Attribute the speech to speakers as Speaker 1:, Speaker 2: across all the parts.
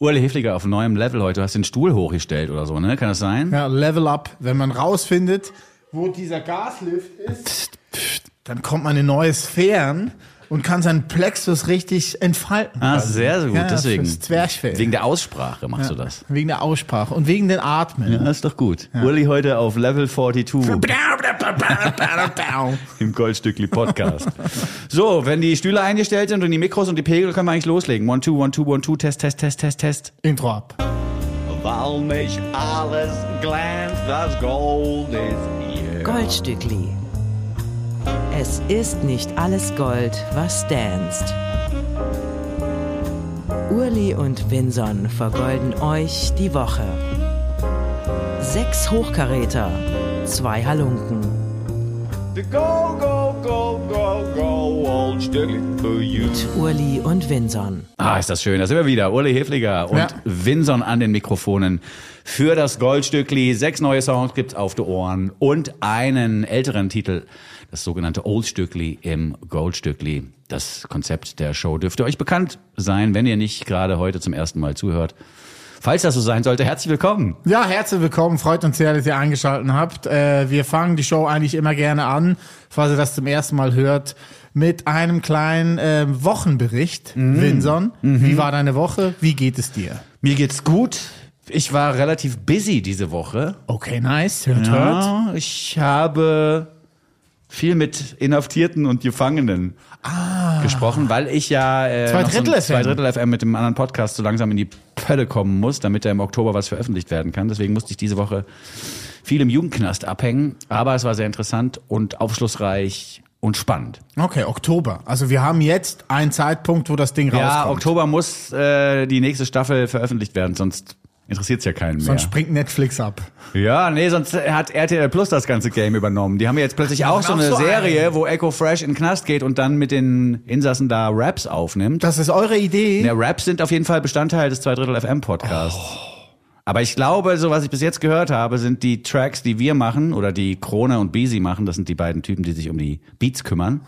Speaker 1: Urle Hefliger auf neuem Level heute. Du hast den Stuhl hochgestellt oder so, ne? Kann das sein?
Speaker 2: Ja, Level Up. Wenn man rausfindet, wo dieser Gaslift ist, dann kommt man in neue Sphären und kann seinen Plexus richtig entfalten.
Speaker 1: Ah, sehr, sehr gut.
Speaker 2: Ja,
Speaker 1: Deswegen.
Speaker 2: fürs Zwerchfell.
Speaker 1: Wegen der Aussprache machst du das.
Speaker 2: Wegen der Aussprache und wegen den Atmen.
Speaker 1: Ja, ist doch gut. Uli heute auf Level 42 im Goldstückli Podcast. so, wenn die Stühle eingestellt sind und die Mikros und die Pegel, können wir eigentlich loslegen. One, two, one, two, one, two, test, test, test, test, test.
Speaker 2: Intro ab.
Speaker 3: Weil nicht alles glänzt, das Gold ist hier.
Speaker 4: Goldstückli. Es ist nicht alles Gold, was danst. Urli und Vinson vergolden euch die Woche. Sechs Hochkaräter, zwei Halunken.
Speaker 3: Go, go, go, go, go, old Stückli for you.
Speaker 4: Mit Urli und Vinson.
Speaker 1: Ah, ist das schön. Da sind wir wieder. Uli Hefliger und
Speaker 2: Ja.
Speaker 1: Vinson an den Mikrofonen für das Goldstückli. Sechs neue Songs gibt's auf die Ohren und einen älteren Titel, das sogenannte Oldstückli im Goldstückli. Das Konzept der Show dürfte euch bekannt sein, wenn ihr nicht gerade heute zum ersten Mal zuhört. Falls das so sein sollte, herzlich willkommen.
Speaker 2: Ja, herzlich willkommen. Freut uns sehr, dass ihr eingeschaltet habt. Äh, wir fangen die Show eigentlich immer gerne an, falls ihr das zum ersten Mal hört, mit einem kleinen äh, Wochenbericht. Vinson, wie war deine Woche? Wie geht es dir?
Speaker 1: Mir geht's gut. Ich war relativ busy diese Woche.
Speaker 2: Okay, nice. Hört, hört.
Speaker 1: Ja, ich habe viel mit Inhaftierten und Gefangenen gesprochen, weil ich ja äh,
Speaker 2: Ah. Zwei
Speaker 1: so
Speaker 2: Drittel FM.
Speaker 1: zwei Drittel FM mit dem anderen Podcast so langsam in die Pölle kommen muss, damit da im Oktober was veröffentlicht werden kann. Deswegen musste ich diese Woche viel im Jugendknast abhängen, aber es war sehr interessant und aufschlussreich und spannend.
Speaker 2: Okay, Oktober. Also wir haben jetzt einen Zeitpunkt, wo das Ding
Speaker 1: Ja,
Speaker 2: rauskommt.
Speaker 1: Oktober muss äh, die nächste Staffel veröffentlicht werden, sonst interessiert es ja keinen mehr.
Speaker 2: Sonst springt Netflix ab.
Speaker 1: Ja, nee, sonst hat RTL Plus das ganze Game übernommen. Die haben ja jetzt plötzlich auch so eine
Speaker 2: so
Speaker 1: Serie,
Speaker 2: einen.
Speaker 1: wo Echo Fresh in den Knast geht und dann mit den Insassen da Raps aufnimmt.
Speaker 2: Das ist eure Idee?
Speaker 1: Ja, Raps sind auf jeden Fall Bestandteil des 2 Drittel FM Podcasts. Aber ich glaube, so was ich bis jetzt gehört habe, sind die Tracks, die wir machen oder die Krone und Beezy machen, das sind die beiden Typen, die sich um die Beats kümmern,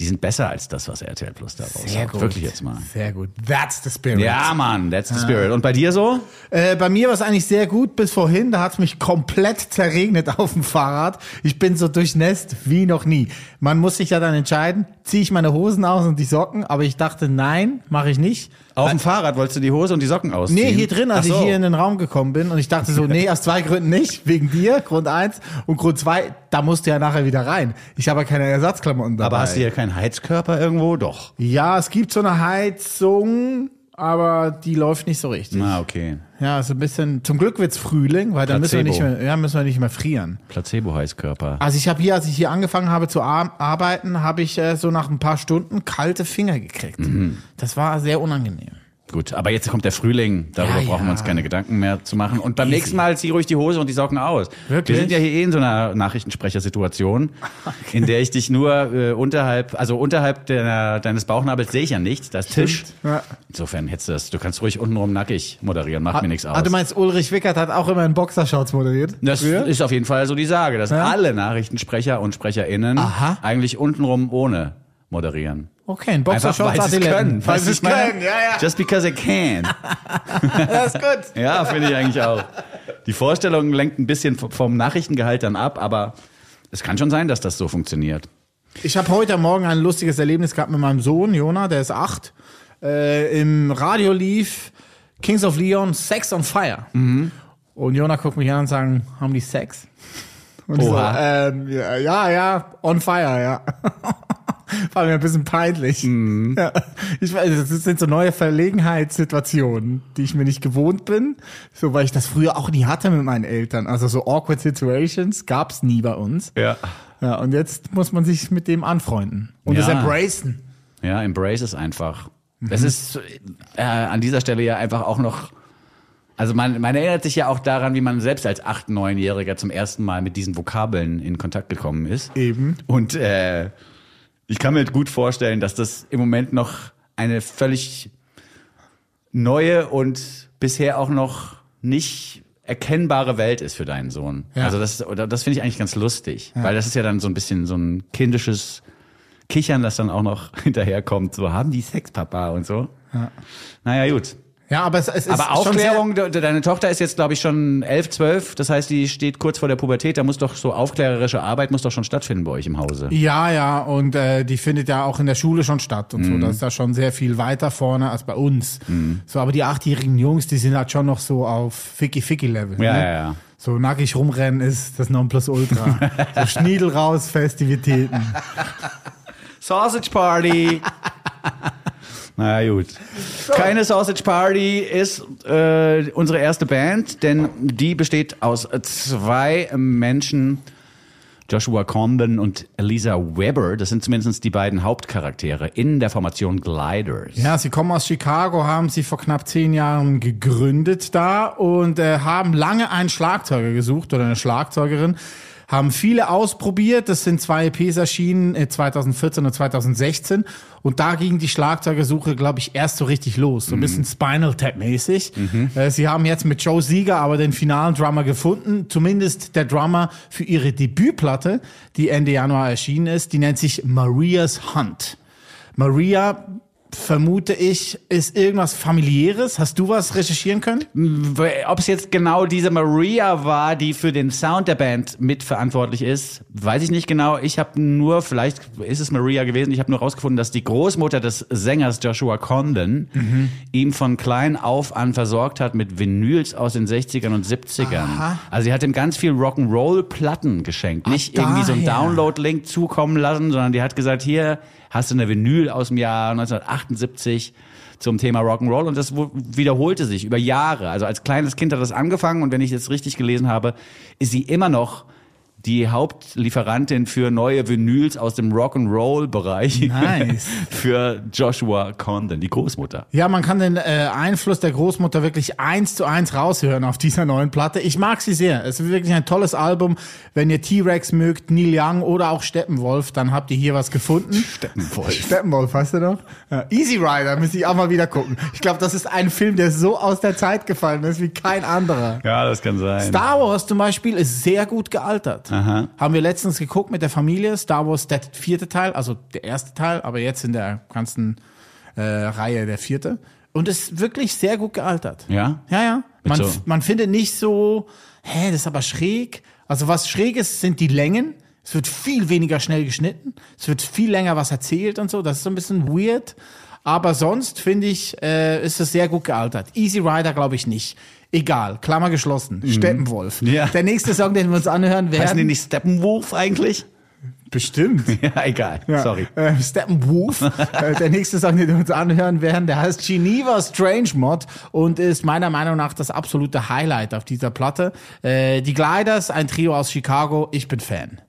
Speaker 1: die sind besser als das, was RTL Plus da raushaut. Wirklich jetzt mal.
Speaker 2: Sehr gut. That's the spirit.
Speaker 1: Ja, Mann, that's the spirit. Und bei dir so?
Speaker 2: Äh, bei mir war es eigentlich sehr gut bis vorhin. Da hat es mich komplett zerregnet auf dem Fahrrad. Ich bin so durchnässt wie noch nie. Man muss sich ja dann entscheiden, ziehe ich meine Hosen aus und die Socken. Aber ich dachte, nein, mache ich nicht.
Speaker 1: Auf dem Fahrrad wolltest du die Hose und die Socken ausziehen?
Speaker 2: Nee, hier drin, als
Speaker 1: so.
Speaker 2: ich hier in den Raum gekommen bin. Und ich dachte so, nee, aus zwei Gründen nicht. Wegen dir, Grund eins. Und Grund zwei, da musst du ja nachher wieder rein. Ich habe ja keine Ersatzklamotten dabei.
Speaker 1: Aber hast du hier keinen Heizkörper irgendwo? Doch.
Speaker 2: Ja, es gibt so eine Heizung, aber die läuft nicht so richtig.
Speaker 1: Na, okay.
Speaker 2: Ja, so ein bisschen. Zum Glück wird's Frühling, weil dann müssen wir nicht mehr, ja, müssen wir nicht mehr frieren.
Speaker 1: Placebo-Heizkörper.
Speaker 2: Also ich habe hier, als ich hier angefangen habe zu ar arbeiten, habe ich äh, so nach ein paar Stunden kalte Finger gekriegt.
Speaker 1: Mhm.
Speaker 2: Das war sehr unangenehm.
Speaker 1: Gut, aber jetzt kommt der Frühling. Darüber
Speaker 2: Ja,
Speaker 1: brauchen wir uns keine Gedanken mehr zu machen. Und beim
Speaker 2: Easy.
Speaker 1: nächsten Mal zieh ruhig die Hose und die Socken aus.
Speaker 2: Wirklich?
Speaker 1: Wir sind ja hier eh in so einer Nachrichtensprechersituation, in der ich dich nur äh, unterhalb, also unterhalb deiner, deines Bauchnabels sehe ich ja nicht. Das ist Tisch.
Speaker 2: Ja.
Speaker 1: Insofern hättest du das. Du kannst ruhig untenrum nackig moderieren. Macht mir nichts aus.
Speaker 2: Ah, du meinst, Ulrich Wickert hat auch immer in Boxershorts moderiert?
Speaker 1: Das
Speaker 2: früher?
Speaker 1: ist auf jeden Fall so die Sage, dass alle Nachrichtensprecher und SprecherInnen
Speaker 2: Aha.
Speaker 1: eigentlich untenrum ohne moderieren.
Speaker 2: Okay, in
Speaker 1: Einfach
Speaker 2: Boxershorts
Speaker 1: weil sie es
Speaker 2: Adiletten.
Speaker 1: können.
Speaker 2: Weil sie es können, ja, ja.
Speaker 1: Just because I can.
Speaker 2: Das ist gut.
Speaker 1: Ja, finde ich eigentlich auch. Die Vorstellung lenkt ein bisschen vom Nachrichtengehalt dann ab, aber es kann schon sein, dass das so funktioniert.
Speaker 2: Ich habe heute Morgen ein lustiges Erlebnis gehabt mit meinem Sohn, Jona, der ist acht. Äh, Im Radio lief Kings of Leon, Sex on Fire.
Speaker 1: Mhm.
Speaker 2: Und Jona guckt mich an und sagt, haben die Sex? Und ich so,
Speaker 1: Oha.
Speaker 2: ähm, ja, ja, on fire, ja. War mir ein bisschen peinlich.
Speaker 1: Mhm.
Speaker 2: Ja, ich weiß, das sind so neue Verlegenheitssituationen, die ich mir nicht gewohnt bin. So, weil ich das früher auch nie hatte mit meinen Eltern. Also so awkward situations gab's nie bei uns.
Speaker 1: Ja.
Speaker 2: Ja, und jetzt muss man sich mit dem anfreunden und es
Speaker 1: Ja.
Speaker 2: embracen.
Speaker 1: Ja, embrace es einfach. Es ist äh, an dieser Stelle ja einfach auch noch. Also man, man erinnert sich ja auch daran, wie man selbst als 8-, 9-Jähriger zum ersten Mal mit diesen Vokabeln in Kontakt gekommen ist.
Speaker 2: Eben.
Speaker 1: Und äh, ich kann mir gut vorstellen, dass das im Moment noch eine völlig neue und bisher auch noch nicht erkennbare Welt ist für deinen Sohn.
Speaker 2: Ja.
Speaker 1: Also das, das finde ich eigentlich ganz lustig, weil das ist ja dann so ein bisschen so ein kindisches Kichern, das dann auch noch hinterherkommt. So haben die Sex, Papa und so.
Speaker 2: Ja.
Speaker 1: Naja, gut.
Speaker 2: Ja, aber es, es ist
Speaker 1: Aber
Speaker 2: schon
Speaker 1: Aufklärung, de- de- deine Tochter ist jetzt, glaube ich, schon elf, zwölf. Das heißt, die steht kurz vor der Pubertät. Da muss doch so aufklärerische Arbeit muss doch schon stattfinden bei euch im Hause.
Speaker 2: Sehr, ja, ja, und äh, die findet ja auch in der Schule schon statt und
Speaker 1: Mhm.
Speaker 2: so. Das ist da schon sehr viel weiter vorne als bei uns. So, aber die achtjährigen Jungs, die sind halt schon noch so auf Ficky-Ficky-Level.
Speaker 1: Ja,
Speaker 2: ne?
Speaker 1: ja, ja.
Speaker 2: So nackig rumrennen ist das Nonplusultra. so Schniedel raus, Festivitäten.
Speaker 1: Sausage Party. Na ja, gut. Keine Sausage Party ist äh, unsere erste Band, denn die besteht aus zwei Menschen, Joshua Condon und Elisa Weber. Das sind zumindest die beiden Hauptcharaktere in der Formation Gliders.
Speaker 2: Ja, sie kommen aus Chicago, haben sie vor knapp zehn Jahren gegründet da und äh, haben lange einen Schlagzeuger gesucht oder eine Schlagzeugerin. Haben viele ausprobiert. Das sind zwei EPs erschienen, äh, 2014 und 2016. Und da ging die Schlagzeugersuche, glaube ich, erst so richtig los. So ein bisschen Spinal Tap-mäßig. Äh, sie haben jetzt mit Joe Sieger aber den finalen Drummer gefunden. Zumindest der Drummer für ihre Debütplatte, die Ende Januar erschienen ist. Die nennt sich Maria's Hunt. Maria, vermute ich, ist irgendwas familiäres. Hast du was recherchieren können?
Speaker 1: Ob es jetzt genau diese Maria war, die für den Sound der Band mitverantwortlich ist, weiß ich nicht genau. Ich habe nur, vielleicht ist es Maria gewesen, ich habe nur rausgefunden, dass die Großmutter des Sängers Joshua Condon ihm von klein auf an versorgt hat mit Vinyls aus den 60ern und 70ern. Also sie hat ihm ganz viel Rock'n'Roll-Platten geschenkt. Nicht irgendwie so ein
Speaker 2: daher.
Speaker 1: Download-Link zukommen lassen, sondern die hat gesagt, hier hast du eine Vinyl aus dem Jahr 1978 zum Thema Rock'n'Roll und das wiederholte sich über Jahre. Also als kleines Kind hat das angefangen und wenn ich jetzt richtig gelesen habe, ist sie immer noch die Hauptlieferantin für neue Vinyls aus dem Rock'n'Roll-Bereich
Speaker 2: Nice.
Speaker 1: für Joshua Condon, die Großmutter.
Speaker 2: Ja, man kann den äh, Einfluss der Großmutter wirklich eins zu eins raushören auf dieser neuen Platte. Ich mag sie sehr. Es ist wirklich ein tolles Album. Wenn ihr T-Rex mögt, Neil Young oder auch Steppenwolf, dann habt ihr hier was gefunden.
Speaker 1: Steppenwolf.
Speaker 2: Steppenwolf, weißt du noch? Ja, Easy Rider, müsste ich auch mal wieder gucken. Ich glaube, das ist ein Film, der so aus der Zeit gefallen ist wie kein anderer.
Speaker 1: Ja, das kann sein.
Speaker 2: Star Wars zum Beispiel ist sehr gut gealtert.
Speaker 1: Aha.
Speaker 2: Haben wir letztens geguckt mit der Familie. Star Wars, der vierte Teil, also der erste Teil, aber jetzt in der ganzen äh, Reihe der vierte. Und ist wirklich sehr gut gealtert.
Speaker 1: Ja?
Speaker 2: Ja, ja. Man,
Speaker 1: so-
Speaker 2: man findet nicht so, hä, das ist aber schräg. Also was schräg ist, sind die Längen. Es wird viel weniger schnell geschnitten. Es wird viel länger was erzählt und so. Das ist so ein bisschen weird. Aber sonst finde ich, äh, ist es sehr gut gealtert. Easy Rider glaube ich nicht. Egal, Klammer geschlossen. Steppenwolf.
Speaker 1: Mhm. Ja.
Speaker 2: Der nächste Song, den wir uns anhören werden.
Speaker 1: Heißen die nicht Steppenwolf eigentlich?
Speaker 2: Bestimmt.
Speaker 1: Ja, egal.
Speaker 2: Ja.
Speaker 1: Sorry.
Speaker 2: Äh, Steppenwolf. äh, der nächste Song, den wir uns anhören werden, der heißt Geneva Strange Mod und ist meiner Meinung nach das absolute Highlight auf dieser Platte. Äh, die Gliders, ein Trio aus Chicago. Ich bin Fan.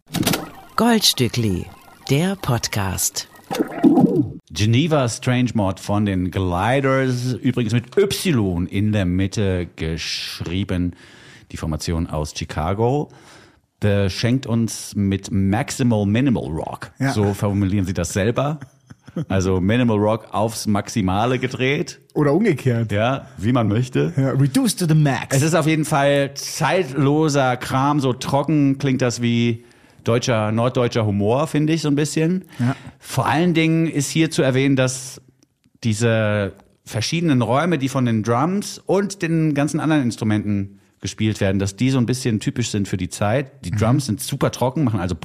Speaker 4: Goldstückli, der Podcast.
Speaker 1: Geneva Strange Mod von den Gliders, übrigens mit Y in der Mitte geschrieben. Die Formation aus Chicago beschenkt uns mit Maximal Minimal Rock.
Speaker 2: Ja.
Speaker 1: So formulieren sie das selber. Also Minimal Rock aufs Maximale gedreht.
Speaker 2: Oder umgekehrt.
Speaker 1: Ja, wie man möchte.
Speaker 2: Ja, reduced to the max.
Speaker 1: Es ist auf jeden Fall zeitloser Kram, so trocken klingt das wie deutscher, norddeutscher Humor, finde ich so ein bisschen.
Speaker 2: Ja.
Speaker 1: Vor allen Dingen ist hier zu erwähnen, dass diese verschiedenen Räume, die von den Drums und den ganzen anderen Instrumenten gespielt werden, dass die so ein bisschen typisch sind für die Zeit. Die Drums sind super trocken, machen also.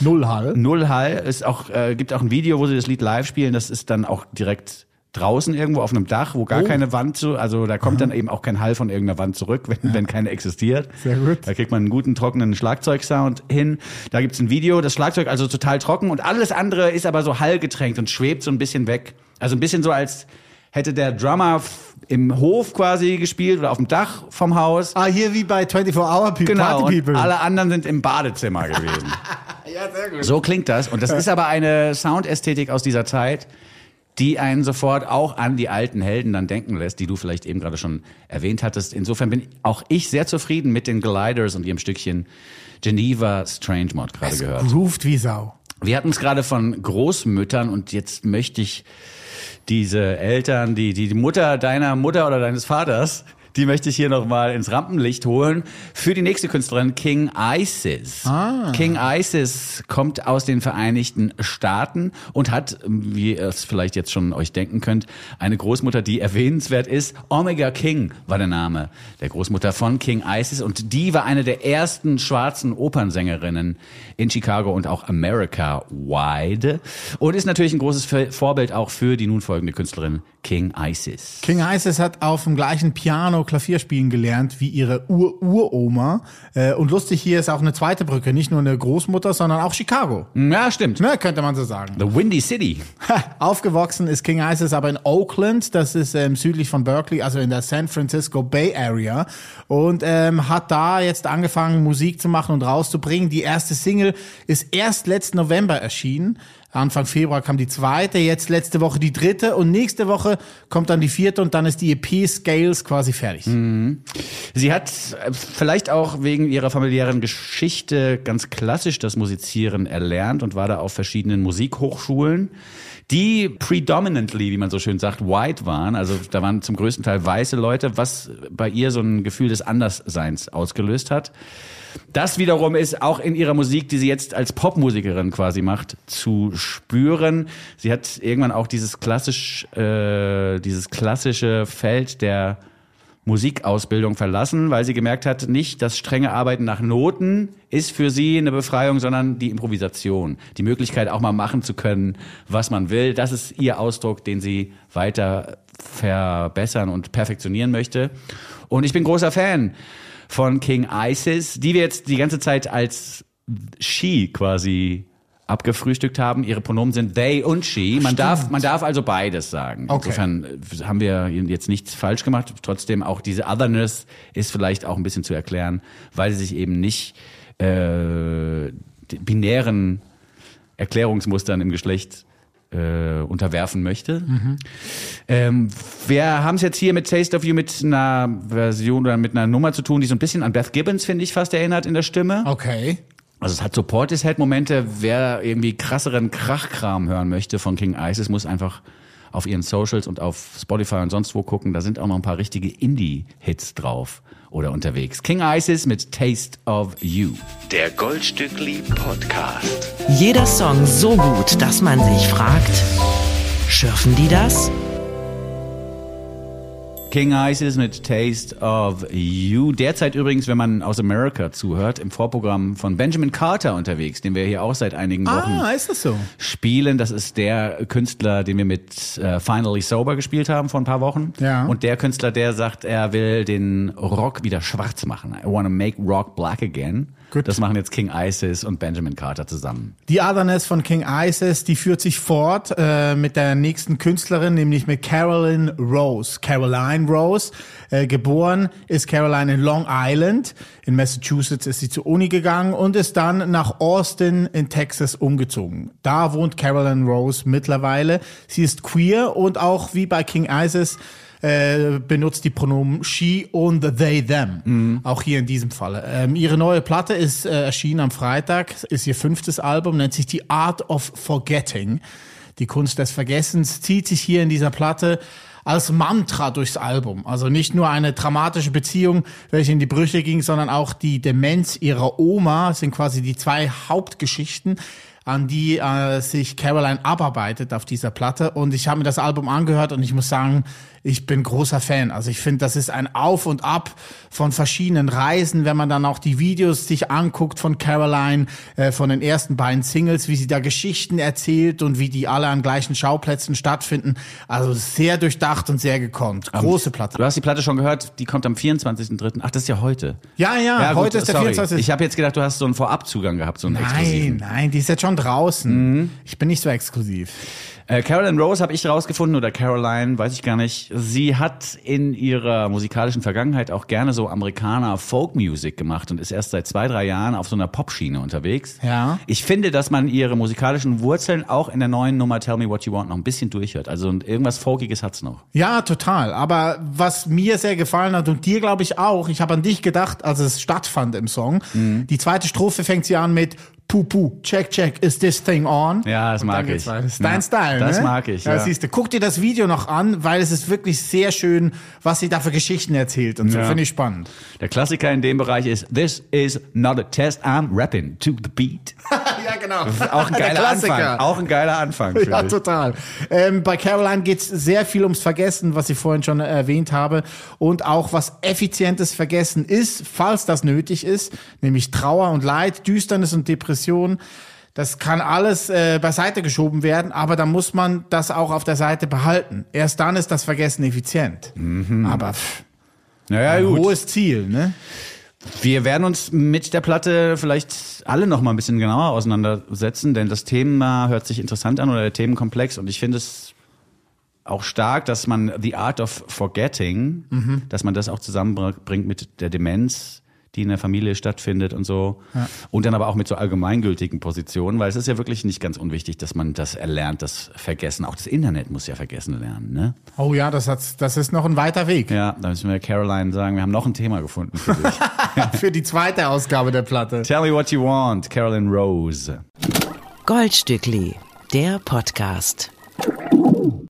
Speaker 2: Null Hall.
Speaker 1: Null Hall. Ist auch, äh, gibt auch ein Video, wo sie das Lied live spielen. Das ist dann auch direkt draußen irgendwo auf einem Dach, wo gar
Speaker 2: Oh.
Speaker 1: keine Wand zu, also da kommt dann eben auch kein Hall von irgendeiner Wand zurück, wenn, wenn keine existiert.
Speaker 2: Sehr gut.
Speaker 1: Da kriegt man einen guten, trockenen Schlagzeugsound hin. Da gibt's ein Video, das Schlagzeug also total trocken und alles andere ist aber so hallgetränkt und schwebt so ein bisschen weg. Also ein bisschen so, als hätte der Drummer im Hof quasi gespielt oder auf dem Dach vom Haus.
Speaker 2: Ah, hier wie bei 24 Hour People.
Speaker 1: Genau,
Speaker 2: Party People.
Speaker 1: alle anderen sind im Badezimmer gewesen.
Speaker 2: ja, sehr gut.
Speaker 1: So klingt das. Und das ist aber eine Soundästhetik aus dieser Zeit, die einen sofort auch an die alten Helden dann denken lässt, die du vielleicht eben gerade schon erwähnt hattest. Insofern bin auch ich sehr zufrieden mit den Gliders und ihrem Stückchen Geneva Strange Mod gerade gehört.
Speaker 2: Grooved wie Sau.
Speaker 1: Wir hatten es gerade von Großmüttern und jetzt möchte ich diese Eltern, die, die, die Mutter deiner Mutter oder deines Vaters, Die möchte ich hier nochmal ins Rampenlicht holen. Für die nächste Künstlerin King Isis.
Speaker 2: Ah.
Speaker 1: King Isis kommt aus den Vereinigten Staaten und hat, wie ihr es vielleicht jetzt schon euch denken könnt, eine Großmutter, die erwähnenswert ist. Omega King war der Name der Großmutter von King Isis und die war eine der ersten schwarzen Opernsängerinnen in Chicago und auch America wide und ist natürlich ein großes Vorbild auch für die nun folgende Künstlerin King Isis.
Speaker 2: King Isis hat auf dem gleichen Piano Klavier spielen gelernt wie ihre Ur-Uroma. Äh, und lustig, hier ist auch eine zweite Brücke. Nicht nur eine Großmutter, sondern auch Chicago.
Speaker 1: Ja, stimmt.
Speaker 2: Ne, könnte man so sagen.
Speaker 1: The Windy City.
Speaker 2: Aufgewachsen ist King Isis aber in Oakland. Das ist ähm, südlich von Berkeley, also in der San Francisco Bay Area. Und ähm, hat da jetzt angefangen, Musik zu machen und rauszubringen. Die erste Single ist erst letzten November erschienen. Anfang Februar kam die zweite, jetzt letzte Woche die dritte und nächste Woche kommt dann die vierte und dann ist die EP Scales quasi fertig.
Speaker 1: Mhm. Sie hat äh, vielleicht auch wegen ihrer familiären Geschichte ganz klassisch das Musizieren erlernt und war da auf verschiedenen Musikhochschulen die predominantly, wie man so schön sagt, white waren. Also da waren zum größten Teil weiße Leute, was bei ihr so ein Gefühl des Andersseins ausgelöst hat. Das wiederum ist auch in ihrer Musik, die sie jetzt als Popmusikerin quasi macht, zu spüren. Sie hat irgendwann auch dieses klassisch, äh, dieses klassische Feld der Musikausbildung verlassen, weil sie gemerkt hat, nicht das strenge Arbeiten nach Noten ist für sie eine Befreiung, sondern die Improvisation, die Möglichkeit auch mal machen zu können, was man will. Das ist ihr Ausdruck, den sie weiter verbessern und perfektionieren möchte. Und ich bin großer Fan von King Isis, die wir jetzt die ganze Zeit als She quasi abgefrühstückt haben. Ihre Pronomen sind they und she. Man darf, man darf also beides sagen.
Speaker 2: Okay.
Speaker 1: Insofern äh, haben wir jetzt nichts falsch gemacht. Trotzdem auch diese Otherness ist vielleicht auch ein bisschen zu erklären, weil sie sich eben nicht äh, binären Erklärungsmustern im Geschlecht äh, unterwerfen möchte. Ähm, wir haben es jetzt hier mit Taste of You mit einer Version oder mit einer Nummer zu tun, die so ein bisschen an Beth Gibbons, finde ich, fast erinnert in der Stimme.
Speaker 2: Okay.
Speaker 1: Also es hat so Portishead-Momente. Wer irgendwie krasseren Krachkram hören möchte von King Isis, muss einfach auf ihren Socials und auf Spotify und sonst wo gucken. Da sind auch noch ein paar richtige Indie-Hits drauf oder unterwegs. King Isis mit Taste of You.
Speaker 5: Der Goldstückli Podcast.
Speaker 4: Jeder Song so gut, dass man sich fragt, schürfen die das?
Speaker 1: King Isis mit Taste of You. Derzeit übrigens, wenn man aus America zuhört, im Vorprogramm von Benjamin Carter unterwegs, den wir hier auch seit einigen Wochen
Speaker 2: Ah, ist das so?
Speaker 1: spielen. Das ist der Künstler, den wir mit äh, Finally Sober gespielt haben vor ein paar Wochen.
Speaker 2: Ja.
Speaker 1: Und der Künstler, der sagt, er will den Rock wieder schwarz machen. I wanna make rock black again.
Speaker 2: Gut.
Speaker 1: Das machen jetzt King Isis und Benjamin Carter zusammen.
Speaker 2: Die Otherness von King Isis, die führt sich fort äh, mit der nächsten Künstlerin, nämlich mit Carolyn Rose. Caroline Rose, äh, geboren ist Caroline in Long Island. In Massachusetts ist sie zur Uni gegangen und ist dann nach Austin in Texas umgezogen. Da wohnt Caroline Rose mittlerweile. Sie ist queer und auch wie bei King Isis äh, benutzt die Pronomen she und they, them. Auch hier in diesem Fall. Ähm, ihre neue Platte ist äh, erschienen am Freitag, ist ihr fünftes Album, nennt sich The Art of Forgetting. Die Kunst des Vergessens zieht sich hier in dieser Platte als Mantra durchs Album. Also nicht nur eine dramatische Beziehung, welche in die Brüche ging, sondern auch die Demenz ihrer Oma sind quasi die zwei Hauptgeschichten an die äh, sich Caroline abarbeitet auf dieser Platte. Und ich habe mir das Album angehört und ich muss sagen, ich bin großer Fan. Also ich finde, das ist ein Auf und Ab von verschiedenen Reisen, wenn man dann auch die Videos sich anguckt von Caroline, äh, von den ersten beiden Singles, wie sie da Geschichten erzählt und wie die alle an gleichen Schauplätzen stattfinden. Also sehr durchdacht und sehr gekonnt. Große Platte.
Speaker 1: Du hast die Platte schon gehört, die kommt am 24.3. Ach, das ist ja heute.
Speaker 2: Ja, ja,
Speaker 1: gut,
Speaker 2: heute ist der
Speaker 1: sorry.
Speaker 2: 24.
Speaker 1: Ich habe jetzt gedacht, du hast so einen Vorabzugang gehabt, so einen exklusiven.
Speaker 2: Nein, nein, die ist jetzt schon draußen. Ich bin nicht so exklusiv.
Speaker 1: Äh, Carolyn Rose habe ich rausgefunden oder Caroline, weiß ich gar nicht. Sie hat in ihrer musikalischen Vergangenheit auch gerne so Amerikaner Folk Music gemacht und ist erst seit zwei, drei Jahren auf so einer Popschiene unterwegs.
Speaker 2: Ja.
Speaker 1: Ich finde, dass man ihre musikalischen Wurzeln auch in der neuen Nummer Tell Me What You Want noch ein bisschen durchhört. Also irgendwas Folkiges hat's noch.
Speaker 2: Ja, total. Aber was mir sehr gefallen hat und dir glaube ich auch, ich habe an dich gedacht, als es stattfand im Song. Die zweite Strophe fängt sie an mit Puh, puh, check, check, is this thing on?
Speaker 1: Ja, das mag ich.
Speaker 2: Das ist dein
Speaker 1: Ja,
Speaker 2: Style,
Speaker 1: das
Speaker 2: ne?
Speaker 1: mag ich,
Speaker 2: Ja,
Speaker 1: ja.
Speaker 2: siehst du. Guck dir das Video noch an, weil es ist wirklich sehr schön, was sie da für Geschichten erzählt und so.
Speaker 1: Ja.
Speaker 2: Finde ich spannend.
Speaker 1: Der Klassiker in dem Bereich ist This is not a test, I'm rapping to the beat.
Speaker 2: ja, genau.
Speaker 1: Auch ein geiler. Anfang. Auch ein geiler Anfang.
Speaker 2: Ja,
Speaker 1: ich.
Speaker 2: total. Ähm, bei Caroline geht's sehr viel ums Vergessen, was ich vorhin schon erwähnt habe. Und auch was effizientes Vergessen ist, falls das nötig ist, nämlich Trauer und Leid, Düsternis und Depression. Das kann alles äh, beiseite geschoben werden, aber da muss man das auch auf der Seite behalten. Erst dann ist das Vergessen effizient. Aber pff,
Speaker 1: Naja,
Speaker 2: ein
Speaker 1: gut.
Speaker 2: hohes Ziel, ne?
Speaker 1: Wir werden uns mit der Platte vielleicht alle noch mal ein bisschen genauer auseinandersetzen, denn das Thema hört sich interessant an oder der Themenkomplex und ich finde es auch stark, dass man The Art of Forgetting, dass man das auch zusammenbringt mit der Demenz, die in der Familie stattfindet und so. Und dann aber auch mit so allgemeingültigen Positionen, weil es ist ja wirklich nicht ganz unwichtig, dass man das erlernt, das Vergessen. Auch das Internet muss ja vergessen lernen, ne?
Speaker 2: Oh ja, das, hat, das ist noch ein weiter Weg
Speaker 1: Ja, da müssen wir Caroline sagen, wir haben noch ein Thema gefunden für dich.
Speaker 2: für die zweite Ausgabe der Platte.
Speaker 1: Tell me what you want, Carolyn Rose.
Speaker 4: Goldstückli, der Podcast.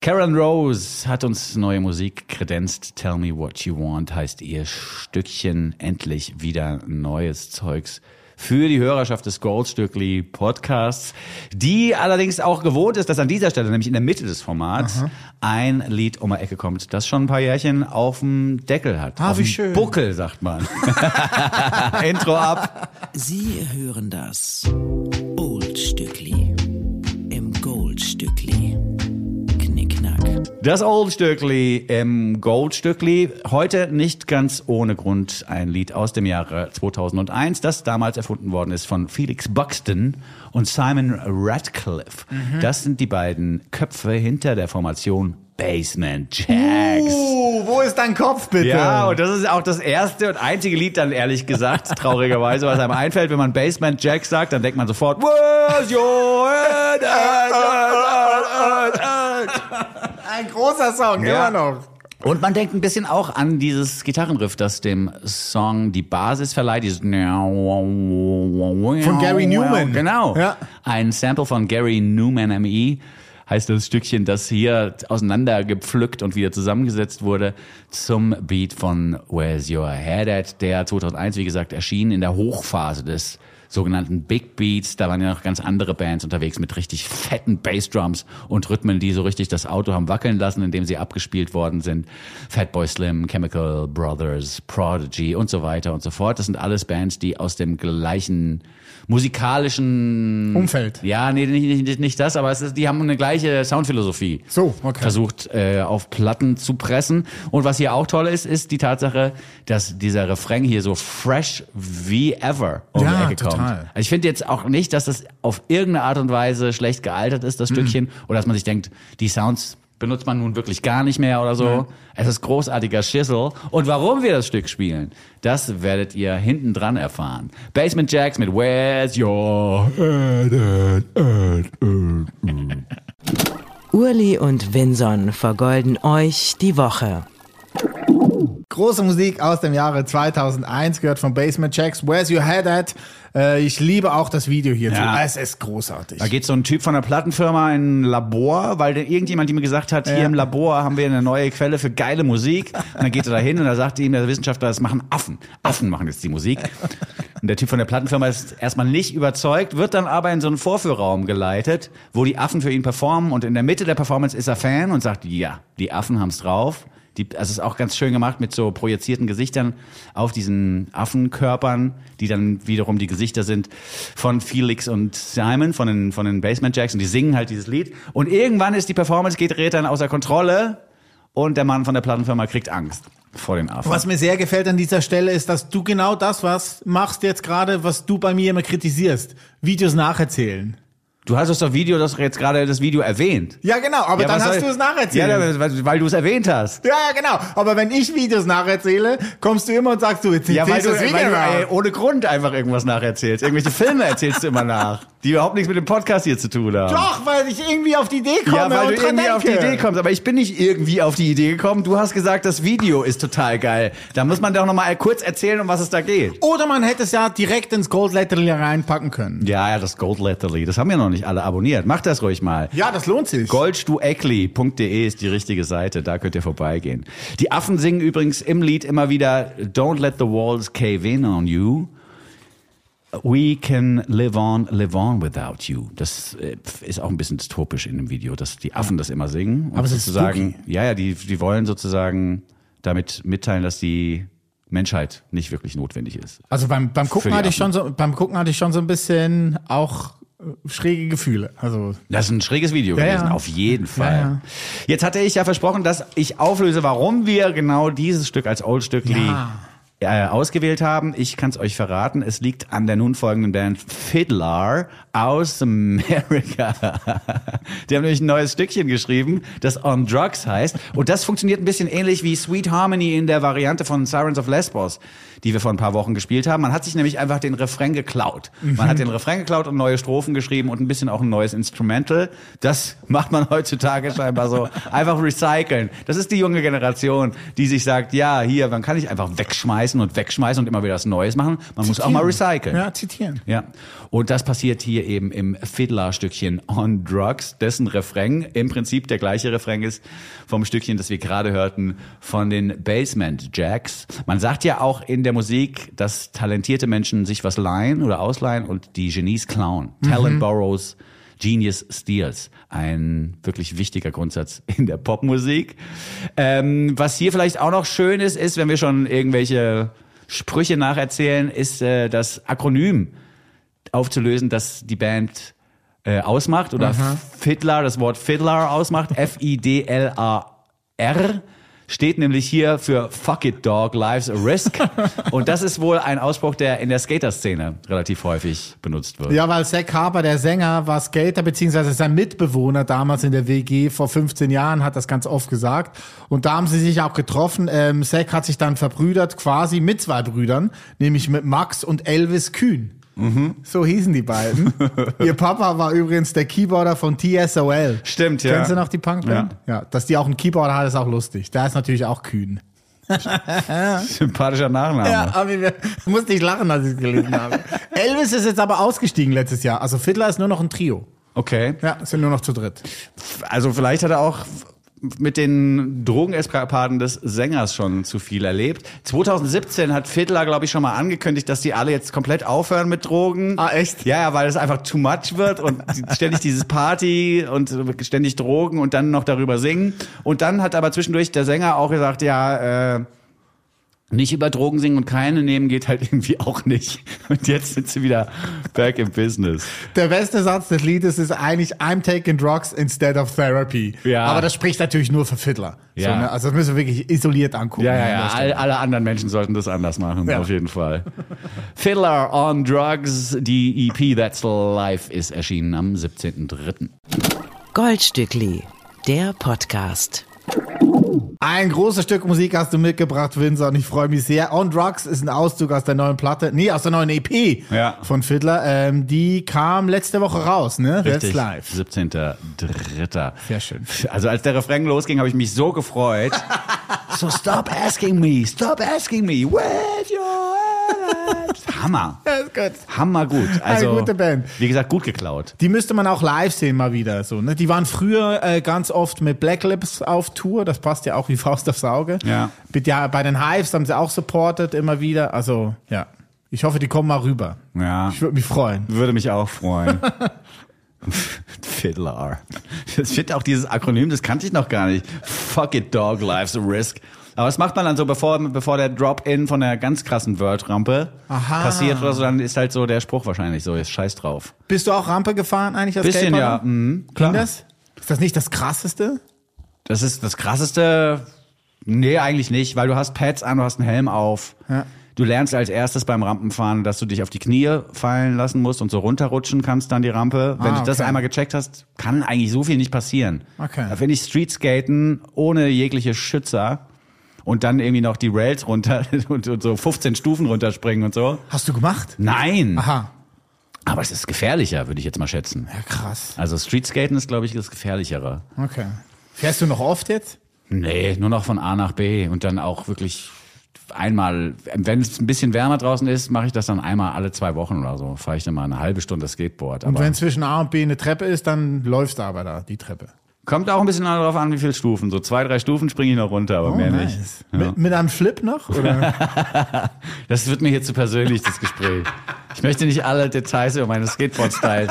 Speaker 1: Carolyn Rose hat uns neue Musik kredenzt. Tell me what you want heißt ihr Stückchen endlich wieder neues Zeugs für die Hörerschaft des Goldstückli Podcasts, die allerdings auch gewohnt ist, dass an dieser Stelle, nämlich in der Mitte des Formats, ein Lied um die Ecke kommt, das schon ein paar Jährchen auf dem Deckel hat.
Speaker 2: Ah,
Speaker 1: auf
Speaker 2: wie schön.
Speaker 1: Buckel, sagt man. Intro ab.
Speaker 4: Sie hören das Oldstückli
Speaker 1: Das Oldstückli im Goldstückli. Heute nicht ganz ohne Grund ein Lied aus dem Jahre 2001, das damals erfunden worden ist von Felix Buxton und Simon Radcliffe. Das sind die beiden Köpfe hinter der Formation Basement Jacks.
Speaker 2: Uh, wo ist dein Kopf bitte?
Speaker 1: Ja, und das ist auch das erste und einzige Lied dann, ehrlich gesagt, traurigerweise, was einem einfällt, wenn man Basement Jacks sagt, dann denkt man sofort, Where's your head?
Speaker 2: Ein großer Song,
Speaker 1: Ja.
Speaker 2: immer noch.
Speaker 1: Und man denkt ein bisschen auch an dieses Gitarrenriff, das dem Song die Basis verleiht. Dieses von
Speaker 2: Gary Newman.
Speaker 1: Genau.
Speaker 2: Ja.
Speaker 1: Ein Sample von Gary Newman ME heißt das Stückchen, das hier auseinandergepflückt und wieder zusammengesetzt wurde zum Beat von Where's Your Head At, der 2001, wie gesagt, erschien in der Hochphase des sogenannten Big Beats. Da waren ja noch ganz andere Bands unterwegs mit richtig fetten Bassdrums und Rhythmen, die so richtig das Auto haben wackeln lassen, indem sie abgespielt worden sind. Fatboy Slim, Chemical Brothers, Prodigy und so weiter und so fort. Das sind alles Bands, die aus dem gleichen musikalischen
Speaker 2: Umfeld.
Speaker 1: Ja, nee, nicht, nicht, nicht das, aber es ist, die haben eine gleiche Soundphilosophie
Speaker 2: So, okay.
Speaker 1: versucht äh, auf Platten zu pressen. Und was hier auch toll ist, ist die Tatsache, dass dieser Refrain hier so fresh wie ever um
Speaker 2: Ja,
Speaker 1: die Ecke kommt.
Speaker 2: total.
Speaker 1: Also ich finde jetzt auch nicht, dass das auf irgendeine Art und Weise schlecht gealtert ist, das
Speaker 2: Mhm.
Speaker 1: Stückchen, oder dass man sich denkt, die Sounds benutzt man nun wirklich gar nicht mehr oder so. Es ist großartiger Schissel. Und warum wir das Stück spielen, das werdet ihr hinten dran erfahren. Basement Jacks mit Where's Your Head at, at, at.
Speaker 4: Urli und Vinson vergolden euch die Woche.
Speaker 2: Große Musik aus dem Jahre 2001 gehört von Basement Jacks. Where's Your Head At? Äh, ich liebe auch das Video hierzu.
Speaker 1: Ja.
Speaker 2: Es ist großartig.
Speaker 1: Da geht so ein Typ von einer Plattenfirma in ein Labor, weil der, irgendjemand ihm gesagt hat, hier im Labor haben wir eine neue Quelle für geile Musik. Und dann geht er da hin und da sagt ihm der Wissenschaftler, das machen Affen. Affen machen jetzt die Musik. Und der Typ von der Plattenfirma ist erstmal nicht überzeugt, wird dann aber in so einen Vorführraum geleitet, wo die Affen für ihn performen und in der Mitte der Performance ist er Fan und sagt, ja, die Affen haben's drauf. Die, also es ist auch ganz schön gemacht mit so projizierten Gesichtern auf diesen Affenkörpern, die dann wiederum die Gesichter sind von Felix und Simon, von den, von den Basement Jacks und die singen halt dieses Lied. Und irgendwann ist die Performance, geht gerät dann außer Kontrolle und der Mann von der Plattenfirma kriegt Angst vor den Affen.
Speaker 2: Was mir sehr gefällt an dieser Stelle ist, dass du genau das was machst jetzt gerade, was du bei mir immer kritisierst. Videos nacherzählen.
Speaker 1: Du hast das Video, das jetzt gerade das Video erwähnt.
Speaker 2: Ja, genau, aber
Speaker 1: Ja,
Speaker 2: dann hast du es nacherzählt.
Speaker 1: Ja, weil, weil du es erwähnt hast.
Speaker 2: Ja, genau. Aber wenn ich Videos nacherzähle, kommst du immer und sagst du, jetzt
Speaker 1: Ja, weil du,
Speaker 2: das
Speaker 1: weil
Speaker 2: Video
Speaker 1: du ey, ohne Grund einfach irgendwas nacherzählst. Irgendwelche Filme erzählst du immer nach. Die überhaupt nichts mit dem Podcast hier zu tun haben.
Speaker 2: Doch, weil ich irgendwie auf die Idee komme
Speaker 1: Ja, weil
Speaker 2: und
Speaker 1: du
Speaker 2: dran
Speaker 1: irgendwie auf die
Speaker 2: denke.
Speaker 1: Idee kommst. Aber ich bin nicht irgendwie auf die Idee gekommen. Du hast gesagt, das Video ist total geil. Da muss man doch noch mal kurz erzählen, um was es da geht.
Speaker 2: Oder man hätte es ja direkt ins Goldletterli reinpacken können.
Speaker 1: Ja, ja, das Gold Letterly. Das haben ja noch nicht alle abonniert. Macht das ruhig mal.
Speaker 2: Ja, das lohnt sich.
Speaker 1: Goldstueckli.de ist die richtige Seite, da könnt ihr vorbeigehen. Die Affen singen übrigens im Lied immer wieder Don't let the walls cave in on you. We can live on, live on without you. Das äh, ist auch ein bisschen dystopisch in dem Video, dass die Affen das immer singen. Und
Speaker 2: Aber es ist
Speaker 1: sozusagen, ja, ja, die, die wollen sozusagen damit mitteilen, dass die Menschheit nicht wirklich notwendig ist.
Speaker 2: Also beim, beim Gucken hatte ich schon so, beim Gucken hatte ich schon so ein bisschen auch äh, schräge Gefühle. Also
Speaker 1: Das ist ein schräges Video
Speaker 2: Ja,
Speaker 1: gewesen,
Speaker 2: ja.
Speaker 1: auf jeden Fall.
Speaker 2: ja.
Speaker 1: Jetzt hatte ich ja versprochen, dass ich auflöse, warum wir genau dieses Stück als Old-Stückli
Speaker 2: Ja.
Speaker 1: Äh, ausgewählt haben. Ich kann es euch verraten, es liegt an der nun folgenden Band Fiddler aus Amerika. Die haben nämlich ein neues Stückchen geschrieben, das On Drugs heißt. Und das funktioniert ein bisschen ähnlich wie Sweet Harmony in der Variante von Sirens of Lesbos, die wir vor ein paar Wochen gespielt haben. Man hat sich nämlich einfach den Refrain geklaut. Man hat den Refrain geklaut und neue Strophen geschrieben und ein bisschen auch ein neues Instrumental. Das macht man heutzutage scheinbar so. Einfach recyceln. Das ist die junge Generation, die sich sagt, ja, hier, man kann nicht einfach wegschmeißen und wegschmeißen und immer wieder was Neues machen. Man muss auch mal recyceln.
Speaker 2: Ja, zitieren.
Speaker 1: Ja, und das passiert hier eben im Fiddler-Stückchen On Drugs, dessen Refrain im Prinzip der gleiche Refrain ist vom Stückchen, das wir gerade hörten, von den Basement Jacks. Man sagt ja auch in der Musik, dass talentierte Menschen sich was leihen oder ausleihen und die Genies klauen. Talent borrows, Genius steals. Ein wirklich wichtiger Grundsatz in der Popmusik. Ähm, was hier vielleicht auch noch schön ist, ist, wenn wir schon irgendwelche Sprüche nacherzählen, ist äh, das Akronym aufzulösen, das die Band äh, ausmacht oder Fiddler, das Wort Fiddler ausmacht. F-I-D-L-A-R steht nämlich hier für Fuck it dog, life's a risk. Und das ist wohl ein Ausspruch, der in der Skater-Szene relativ häufig benutzt wird.
Speaker 2: Ja, weil Zack Harper, der Sänger, war Skater, beziehungsweise sein Mitbewohner damals in der WG vor 15 Jahren, hat das ganz oft gesagt. Und da haben sie sich auch getroffen. Ähm, Zack hat sich dann verbrüdert, quasi mit zwei Brüdern, nämlich mit Max und Elvis Kühn.
Speaker 1: Mhm.
Speaker 2: So hießen die beiden. Ihr Papa war übrigens der Keyboarder von TSOL.
Speaker 1: Stimmt, ja.
Speaker 2: Kennst du noch die Punkband? Ja. Dass die auch einen Keyboarder hat, ist auch lustig. Der ist natürlich auch kühn.
Speaker 1: Sympathischer Nachname.
Speaker 2: Ja, aber wir musste ich lachen, als ich es gelesen habe. Elvis ist jetzt aber ausgestiegen letztes Jahr. Also Fiddler ist nur noch ein Trio.
Speaker 1: Okay.
Speaker 2: Ja, sind nur noch zu dritt.
Speaker 1: Also vielleicht hat er auch mit den Drogeneskapaden des Sängers schon zu viel erlebt. 2017 hat Fiddler, glaube ich, schon mal angekündigt, dass die alle jetzt komplett aufhören mit Drogen.
Speaker 2: Ah, echt?
Speaker 1: Ja, ja, weil es einfach too much wird und ständig dieses Party und ständig Drogen und dann noch darüber singen. Und dann hat aber zwischendurch der Sänger auch gesagt, ja, äh, nicht über Drogen singen und keine nehmen geht halt irgendwie auch nicht. Und jetzt sind sie wieder back in business.
Speaker 2: Der beste Satz des Liedes ist eigentlich I'm taking drugs instead of therapy.
Speaker 1: Ja.
Speaker 2: Aber das spricht natürlich nur für Fiddler.
Speaker 1: Ja.
Speaker 2: So, ne? Also das müssen wir wirklich isoliert angucken.
Speaker 1: Ja, ja, ja. All, alle anderen Menschen sollten das anders machen,
Speaker 2: Ja.
Speaker 1: auf jeden Fall. Fiddler on Drugs, die EP That's Life ist erschienen am 17.03.
Speaker 4: Goldstückli, der Podcast.
Speaker 2: Ein großes Stück Musik hast du mitgebracht, Winzer, und ich freue mich sehr. On Drugs ist ein Auszug aus der neuen Platte, nee, aus der neuen EP
Speaker 1: Ja.
Speaker 2: von Fiddler. Ähm, die kam letzte Woche raus, ne? That's
Speaker 1: Richtig,
Speaker 2: live.
Speaker 1: 17.03.
Speaker 2: Sehr schön.
Speaker 1: Also als der Refrain losging, habe ich mich so gefreut. so stop asking me, stop asking me, head? Hammer.
Speaker 2: Ja, ist gut.
Speaker 1: Hammer gut. Also,
Speaker 2: gute Band.
Speaker 1: Wie gesagt, gut geklaut.
Speaker 2: Die müsste man auch live sehen mal wieder. So, ne? Die waren früher äh, ganz oft mit Black Lips auf Tour. Das passt ja auch wie Faust aufs Auge.
Speaker 1: Ja.
Speaker 2: Mit, ja, bei den Hives haben sie auch supportet immer wieder. Also ja, ich hoffe, die kommen mal rüber.
Speaker 1: Ja.
Speaker 2: Ich würde mich freuen.
Speaker 1: Würde mich auch freuen. Fiddler. Ich finde auch dieses Akronym, das kannte ich noch gar nicht. Fuck it, dog, life's a risk. Aber was macht man dann so, bevor, bevor der Drop-In von der ganz krassen Word-Rampe
Speaker 2: Aha.
Speaker 1: passiert oder so, dann ist halt so der Spruch wahrscheinlich so, jetzt scheiß drauf.
Speaker 2: Bist du auch Rampe gefahren eigentlich als
Speaker 1: Bisschen, ja. Mhm,
Speaker 2: Ging
Speaker 1: klar.
Speaker 2: das? Ist das nicht das Krasseste?
Speaker 1: Das ist das krasseste. Nee, eigentlich nicht, weil du hast Pads an, du hast einen Helm auf.
Speaker 2: Ja.
Speaker 1: Du lernst als erstes beim Rampenfahren, dass du dich auf die Knie fallen lassen musst und so runterrutschen kannst dann die Rampe. Wenn
Speaker 2: Ah,
Speaker 1: du das
Speaker 2: okay.
Speaker 1: einmal gecheckt hast, kann eigentlich so viel nicht passieren.
Speaker 2: Okay.
Speaker 1: Da finde ich Streetskaten ohne jegliche Schützer und dann irgendwie noch die Rails runter und, und so 15 Stufen runterspringen und so.
Speaker 2: Hast du gemacht?
Speaker 1: Nein.
Speaker 2: Aha.
Speaker 1: Aber es ist gefährlicher, würde ich jetzt mal schätzen.
Speaker 2: Ja, krass.
Speaker 1: Also Streetskaten ist, glaube ich, das gefährlichere.
Speaker 2: Okay. Fährst du noch oft jetzt?
Speaker 1: Nee, nur noch von A nach B und dann auch wirklich einmal, wenn es ein bisschen wärmer draußen ist, mache ich das dann einmal alle zwei Wochen oder so. Fahre ich dann mal eine halbe Stunde Skateboard.
Speaker 2: Und
Speaker 1: Aber
Speaker 2: wenn zwischen A und B eine Treppe ist, dann läufst du aber da, die Treppe.
Speaker 1: Kommt auch ein bisschen darauf an, wie viele Stufen. So zwei, drei Stufen springe ich noch runter, aber mehr nicht.
Speaker 2: Oh, Mit, mit einem Flip noch? Oder?
Speaker 1: Das wird mir hier zu persönlich, das Gespräch. Ich möchte nicht alle Details über meine Skateboard-Styles,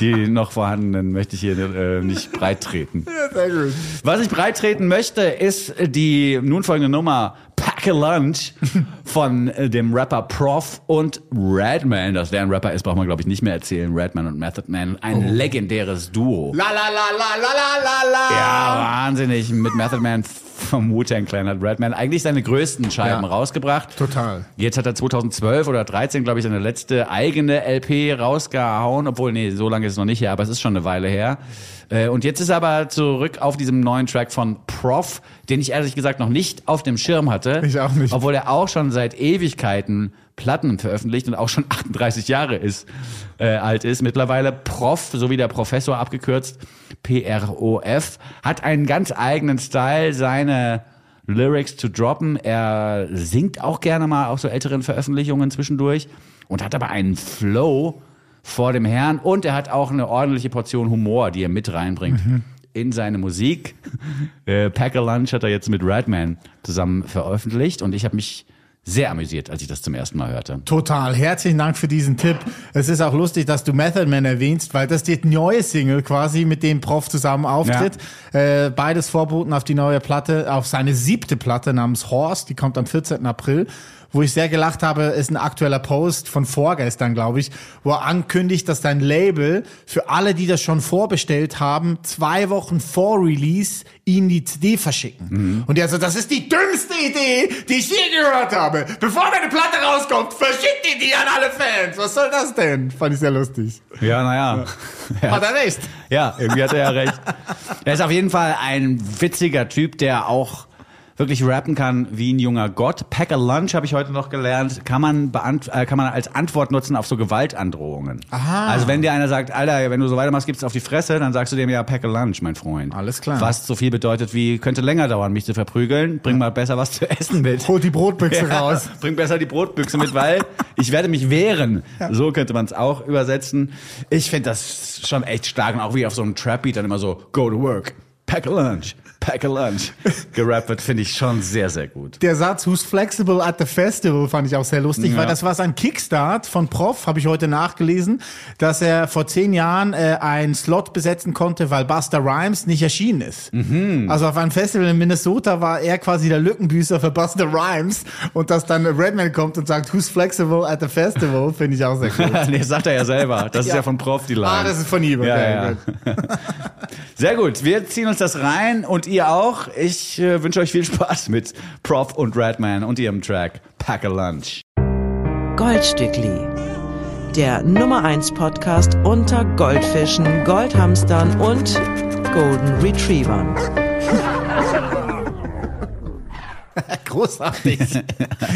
Speaker 1: die noch vorhandenen, möchte ich hier äh, nicht breit treten.
Speaker 2: Sehr gut.
Speaker 1: Was ich breit treten möchte, ist die nun folgende Nummer Pack a Lunch von äh, dem Rapper Prof und Redman. Dass der ein Rapper ist, braucht man glaube ich nicht mehr erzählen. Redman und Method Man, ein legendäres Duo.
Speaker 2: La la la la la la la la.
Speaker 1: Ja, wahnsinnig. Mit Method Man vom Wu-Tang Clan hat Redman eigentlich seine größten Scheiben
Speaker 2: Ja.
Speaker 1: rausgebracht.
Speaker 2: Total.
Speaker 1: Jetzt hat er 2012 oder 13, glaube ich, seine letzte eigene LP rausgehauen. Obwohl, nee, so lange ist es noch nicht her, aber es ist schon eine Weile her. Äh, Und jetzt ist er aber zurück auf diesem neuen Track von Prof, den ich ehrlich gesagt noch nicht auf dem Schirm hatte.
Speaker 2: Ich auch nicht.
Speaker 1: Obwohl er auch schon seit Ewigkeiten Platten veröffentlicht und auch schon 38 Jahre ist, äh, alt ist. Mittlerweile Prof, so wie der Professor abgekürzt, P-R-O-F, hat einen ganz eigenen Style, seine Lyrics zu droppen. Er singt auch gerne mal auf so älteren Veröffentlichungen zwischendurch und hat aber einen Flow vor dem Herrn und er hat auch eine ordentliche Portion Humor, die er mit reinbringt. In seine Musik. Äh, Pack a Lunch hat er jetzt mit Redman zusammen veröffentlicht und ich habe mich sehr amüsiert, als ich das zum ersten Mal hörte.
Speaker 2: Total. Herzlichen Dank für diesen Tipp. Es ist auch lustig, dass du Method Man erwähnst, weil das die neue Single quasi, mit dem Prof zusammen auftritt. Äh, beides vorboten auf die neue Platte, auf seine siebte Platte namens Horse, die kommt am 14. April. Wo ich sehr gelacht habe, ist ein aktueller Post von vorgestern, glaube ich, wo er ankündigt, dass dein Label für alle, die das schon vorbestellt haben, zwei Wochen vor Release ihnen die CD verschicken. Und er so, das ist die dümmste Idee, die ich je gehört habe. Bevor meine Platte rauskommt, verschickt ihr die an alle Fans. Was soll das denn? Fand ich sehr lustig.
Speaker 1: Ja, naja.
Speaker 2: Hat er recht.
Speaker 1: Ja, irgendwie hat er ja recht. Er ist auf jeden Fall ein witziger Typ, der auch wirklich rappen kann wie ein junger Gott. Pack a Lunch habe ich heute noch gelernt, kann man beant äh, kann man als Antwort nutzen auf so Gewaltandrohungen.
Speaker 2: Aha.
Speaker 1: Also wenn dir einer sagt, Alter, wenn du so weitermachst, gibt's auf die Fresse, dann sagst du dem ja Pack a Lunch, mein Freund.
Speaker 2: Alles klar.
Speaker 1: Was so viel bedeutet wie könnte länger dauern, mich zu verprügeln. Bring mal besser was zu essen mit.
Speaker 2: Hol die Brotbüchse raus.
Speaker 1: Bring besser die Brotbüchse mit, weil ich werde mich wehren. So könnte man es auch übersetzen. Ich finde das schon echt stark und auch wie auf so einem Trap-Beat dann immer so, go to work, pack a lunch, pack a lunch. Gerappt finde ich schon sehr, sehr gut.
Speaker 2: Der Satz Who's flexible at the festival fand ich auch sehr lustig,
Speaker 1: Ja.
Speaker 2: weil das war sein Kickstart von Prof, habe ich heute nachgelesen, dass er vor zehn Jahren äh, einen Slot besetzen konnte, weil Buster Rhymes nicht erschienen ist.
Speaker 1: Mhm.
Speaker 2: Also auf einem Festival in Minnesota war er quasi der Lückenbüßer für Buster Rhymes und dass dann Redman kommt und sagt Who's flexible at the festival, finde ich auch sehr cool.
Speaker 1: nee, sagt er ja selber. Das ist
Speaker 2: Ja.
Speaker 1: ja von Prof die Line.
Speaker 2: ah, das ist von ihm. Okay,
Speaker 1: Ja, ja.
Speaker 2: gut.
Speaker 1: Sehr gut, wir ziehen uns das rein und ihr auch. Ich äh, wünsche euch viel Spaß mit Prof und Redman und ihrem Track Pack a Lunch.
Speaker 4: Goldstückli. Der Nummer 1 Podcast unter Goldfischen, Goldhamstern und Golden Retrievern.
Speaker 2: Großartig.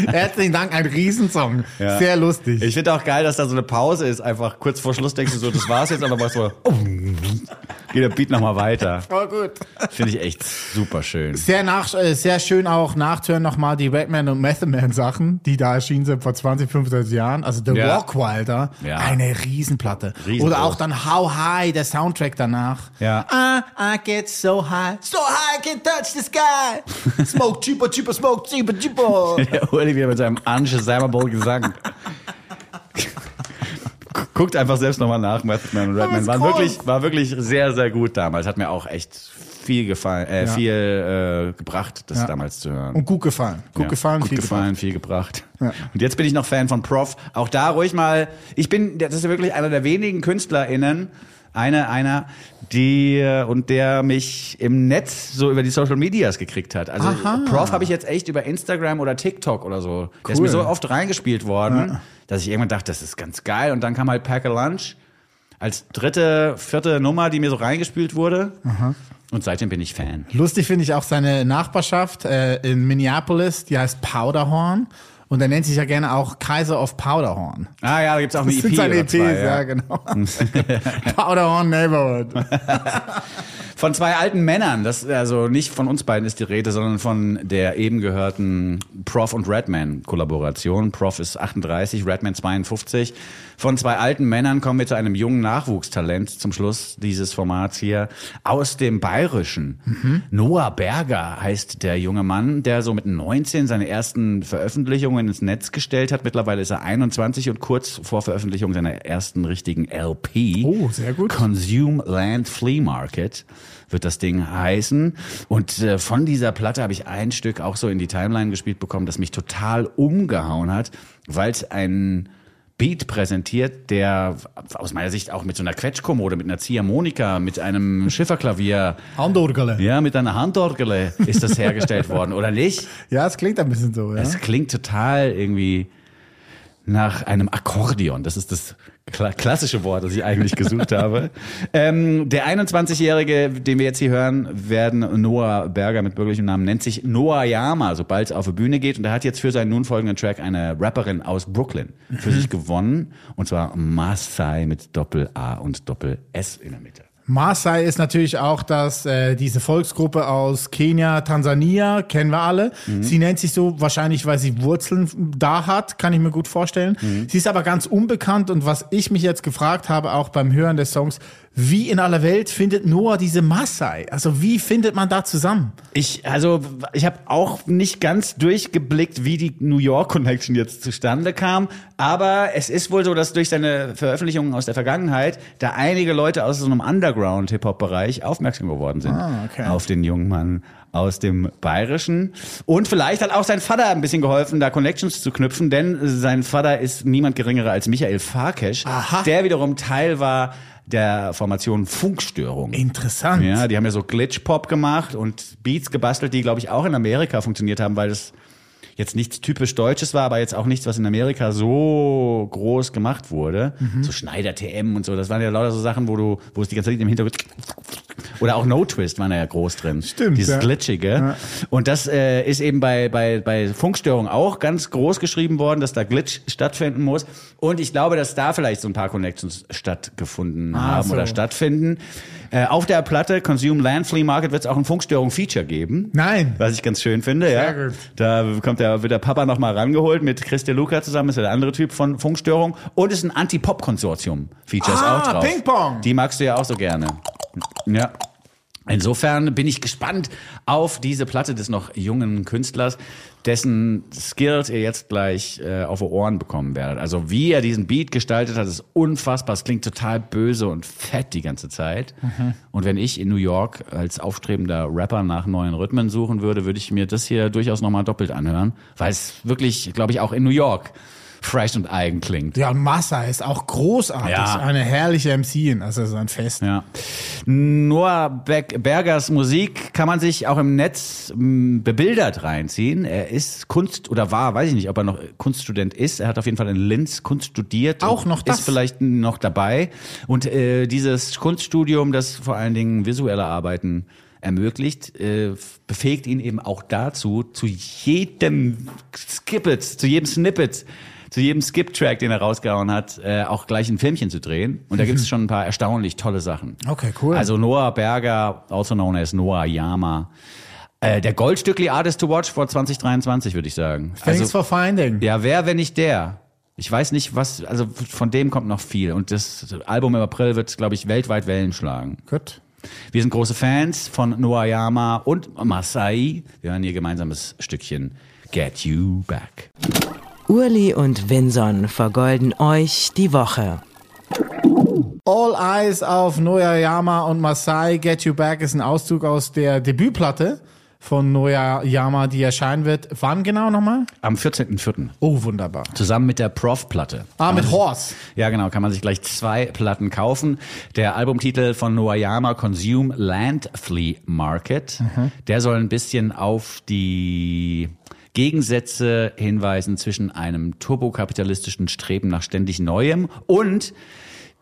Speaker 2: Herzlichen Dank, ein Riesensong.
Speaker 1: Ja.
Speaker 2: Sehr lustig.
Speaker 1: Ich finde auch geil, dass da so eine Pause ist. Einfach kurz vor Schluss denkst du so, das war's jetzt, aber machst so, oh, geht der Beat nochmal weiter.
Speaker 2: Voll gut.
Speaker 1: Finde ich echt super schön.
Speaker 2: Sehr, nach, äh, sehr schön auch nachzuhören nochmal die Redman und Method Man Sachen, die da erschienen sind vor 20, 25 Jahren. Also The
Speaker 1: Ja.
Speaker 2: Walk Wilder,
Speaker 1: Ja.
Speaker 2: eine Riesenplatte.
Speaker 1: Riesengroß.
Speaker 2: Oder auch dann How High, der Soundtrack danach.
Speaker 1: Ja.
Speaker 2: Ah, I get so high, so high I can touch the sky. Smoke cheaper, cheaper, smoke cheaper, cheaper.
Speaker 1: Der Uli wieder mit seinem unshazamable Gesang. Guckt einfach selbst nochmal nach, Method Man und Redman.
Speaker 2: ist
Speaker 1: War
Speaker 2: groß.
Speaker 1: wirklich, war wirklich sehr, sehr gut damals. Hat mir auch echt viel gefallen, äh,
Speaker 2: Ja.
Speaker 1: viel äh, gebracht, das
Speaker 2: Ja.
Speaker 1: damals zu hören.
Speaker 2: Und gut gefallen. Gut
Speaker 1: Ja,
Speaker 2: gefallen,
Speaker 1: gut
Speaker 2: viel
Speaker 1: gefallen, viel gebracht.
Speaker 2: Ja.
Speaker 1: Und jetzt bin ich noch Fan von Prof. Auch da ruhig mal. Ich bin, das ist wirklich einer der wenigen KünstlerInnen, eine, einer, die und der mich im Netz so über die Social Medias gekriegt hat. Also
Speaker 2: Aha.
Speaker 1: Prof habe ich jetzt echt über Instagram oder TikTok oder so. Der ist
Speaker 2: Cool.
Speaker 1: mir so oft reingespielt worden, dass ich irgendwann dachte, das ist ganz geil. Und dann kam halt Pack a Lunch als dritte, vierte Nummer, die mir so reingespielt wurde. Und seitdem bin ich Fan.
Speaker 2: Lustig finde ich auch seine Nachbarschaft äh, in Minneapolis, die heißt Powderhorn. Und er nennt sich ja gerne auch Kaiser of Powderhorn.
Speaker 1: Ah ja, da gibt's auch eine
Speaker 2: Das
Speaker 1: EP.
Speaker 2: sind seine EPs,
Speaker 1: zwei,
Speaker 2: ja, genau. Powderhorn Neighborhood.
Speaker 1: Von zwei alten Männern, das also nicht von uns beiden ist die Rede, sondern von der eben gehörten Prof und Redman Kollaboration. Prof ist 38, Redman 52. Von zwei alten Männern kommen wir zu einem jungen Nachwuchstalent zum Schluss dieses Formats hier aus dem Bayerischen. Noah Berger heißt der junge Mann, der so mit 19 seine ersten Veröffentlichungen ins Netz gestellt hat. Mittlerweile ist er 21 und kurz vor Veröffentlichung seiner ersten richtigen LP.
Speaker 2: Oh, sehr gut.
Speaker 1: Consume Land Flea Market wird das Ding heißen. Und äh, von dieser Platte habe ich ein Stück auch so in die Timeline gespielt bekommen, das mich total umgehauen hat, weil es ein Beat präsentiert, der aus meiner Sicht auch mit so einer Quetschkommode, mit einer Ziehharmonika, mit einem Schifferklavier,
Speaker 2: Handorgele.
Speaker 1: ja, mit einer Handorgel ist das hergestellt worden, oder nicht?
Speaker 2: Ja, es klingt ein bisschen so, ja.
Speaker 1: Es klingt total irgendwie nach einem Akkordeon. Das ist das kla klassische Wort, das ich eigentlich gesucht habe. Ähm, der 21-Jährige, den wir jetzt hier hören, werden Noah Berger mit bürgerlichem Namen, nennt sich Noah Yama, sobald es auf die Bühne geht. Und er hat jetzt für seinen nun folgenden Track eine Rapperin aus Brooklyn für sich gewonnen. Und zwar Masai mit Doppel-A und Doppel-S in der Mitte.
Speaker 2: Maasai ist natürlich auch das, äh, diese Volksgruppe aus Kenia, Tansania, kennen wir alle. Sie nennt sich so wahrscheinlich, weil sie Wurzeln da hat, kann ich mir gut vorstellen. Sie ist aber ganz unbekannt und was ich mich jetzt gefragt habe, auch beim Hören des Songs, wie in aller Welt findet Noah diese Maasai? Also wie findet man da zusammen?
Speaker 1: Ich, also, ich habe auch nicht ganz durchgeblickt, wie die New York Connection jetzt zustande kam. Aber es ist wohl so, dass durch seine Veröffentlichungen aus der Vergangenheit da einige Leute aus so einem Underground-Hip-Hop-Bereich aufmerksam geworden sind.
Speaker 2: Ah, okay.
Speaker 1: Auf den jungen Mann aus dem Bayerischen. Und vielleicht hat auch sein Vater ein bisschen geholfen, da Connections zu knüpfen, denn sein Vater ist niemand geringerer als Michael Farkesch,
Speaker 2: Aha.
Speaker 1: der wiederum Teil war der Formation Funkstörung.
Speaker 2: Interessant.
Speaker 1: Ja, die haben ja so Glitch-Pop gemacht und Beats gebastelt, die, glaube ich, auch in Amerika funktioniert haben, weil das jetzt nichts typisch Deutsches war, aber jetzt auch nichts, was in Amerika so groß gemacht wurde.
Speaker 2: Mhm.
Speaker 1: So Schneider TM und so. Das waren ja lauter so Sachen, wo du, wo es die ganze Zeit im Hintergrund oder auch No Twist waren ja groß drin.
Speaker 2: Stimmt,
Speaker 1: Dieses
Speaker 2: ja.
Speaker 1: Glitchige. Und das äh, ist eben bei, bei, bei Funkstörung auch ganz groß geschrieben worden, dass da Glitch stattfinden muss. Und ich glaube, dass da vielleicht so ein paar Connections stattgefunden
Speaker 2: Ah,
Speaker 1: haben
Speaker 2: so.
Speaker 1: oder stattfinden. Äh, auf der Platte Consume Land Flea Market wird es auch ein Funkstörung-Feature geben.
Speaker 2: Nein.
Speaker 1: Was ich ganz schön finde, ja.
Speaker 2: Sehr gut.
Speaker 1: Da kommt der, wird der Papa nochmal rangeholt mit Chris De Luca zusammen, ist ja der andere Typ von Funkstörung. Und ist ein Anti-Pop-Konsortium-Feature
Speaker 2: Ah,
Speaker 1: auch drauf.
Speaker 2: Ping-Pong.
Speaker 1: Die magst du ja auch so gerne. Ja. Insofern bin ich gespannt auf diese Platte des noch jungen Künstlers, dessen Skills ihr jetzt gleich äh, auf die Ohren bekommen werdet. Also wie er diesen Beat gestaltet hat, ist unfassbar. Es klingt total böse und fett die ganze Zeit. Und wenn ich in New York als aufstrebender Rapper nach neuen Rhythmen suchen würde, würde ich mir das hier durchaus nochmal doppelt anhören, weil es wirklich, glaube ich, auch in New York fresh und eigen klingt.
Speaker 2: Ja, und Maasai ist auch großartig.
Speaker 1: Ja.
Speaker 2: Eine herrliche MC, also so ein Fest.
Speaker 1: Ja. Noah Beck Bergers Musik kann man sich auch im Netz bebildert reinziehen. Er ist Kunst oder war, weiß ich nicht, ob er noch Kunststudent ist. Er hat auf jeden Fall in Linz Kunst studiert.
Speaker 2: Auch noch das?
Speaker 1: Ist vielleicht noch dabei. Und äh, dieses Kunststudium, das vor allen Dingen visuelle Arbeiten ermöglicht, äh, befähigt ihn eben auch dazu, zu jedem Skippet, zu jedem Snippet, zu jedem Skip-Track, den er rausgehauen hat, äh, auch gleich ein Filmchen zu drehen. Und da gibt es schon ein paar erstaunlich tolle Sachen.
Speaker 2: Okay, cool.
Speaker 1: Also Noah Berger, also known as Noah Yama. Äh, der Goldstückli Artist to Watch vor 2023, würde ich sagen.
Speaker 2: Thanks
Speaker 1: Also,
Speaker 2: for finding.
Speaker 1: ja, wer, wenn nicht der? Ich weiß nicht, was, also von dem kommt noch viel. Und das Album im April wird, glaube ich, weltweit Wellen schlagen.
Speaker 2: Gut.
Speaker 1: Wir sind große Fans von Noah Yama und Masai. Wir hören ihr gemeinsames Stückchen Get You Back.
Speaker 4: Urli und Vinson vergolden euch die Woche.
Speaker 2: All Eyes auf Noyayama und Masai Get You Back ist ein Auszug aus der Debütplatte von Noyayama, die erscheinen wird. Wann genau nochmal?
Speaker 1: Am 14.04.
Speaker 2: Oh, wunderbar.
Speaker 1: Zusammen mit der Prof-Platte.
Speaker 2: Ah, mit Horse.
Speaker 1: Ja, genau, kann man sich gleich zwei Platten kaufen. Der Albumtitel von Noayama Consume Land Flea Market, der soll ein bisschen auf die Gegensätze hinweisen zwischen einem turbokapitalistischen Streben nach ständig Neuem und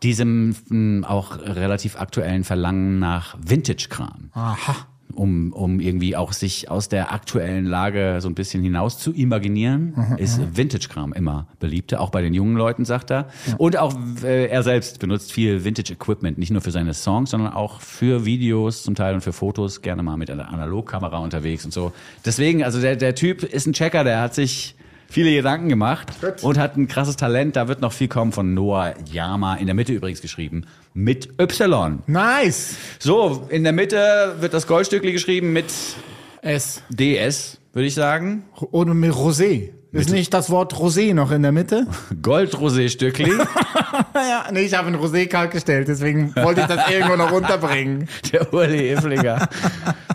Speaker 1: diesem mh, auch relativ aktuellen Verlangen nach Vintage-Kram.
Speaker 2: Aha.
Speaker 1: Um, um irgendwie auch sich aus der aktuellen Lage so ein bisschen hinaus zu imaginieren, ist Vintage-Kram immer beliebter, auch bei den jungen Leuten, sagt er. Und auch äh, er selbst benutzt viel Vintage-Equipment, nicht nur für seine Songs, sondern auch für Videos zum Teil und für Fotos, gerne mal mit einer Analogkamera unterwegs und so. Deswegen, also der, der Typ ist ein Checker, der hat sich viele Gedanken gemacht und hat ein krasses Talent. Da wird noch viel kommen von Noah Yama, in der Mitte übrigens geschrieben, mit Y.
Speaker 2: Nice.
Speaker 1: So, in der Mitte wird das Goldstückli geschrieben mit
Speaker 2: S.
Speaker 1: DS, würde ich sagen.
Speaker 2: Oder mit Rosé. Ist nicht das Wort Rosé noch in der Mitte?
Speaker 1: Goldrosé-Stückli.
Speaker 2: ja, nee, ich habe ein Rosé kalt gestellt, deswegen wollte ich das irgendwo noch runterbringen.
Speaker 1: Der Uli Efflinger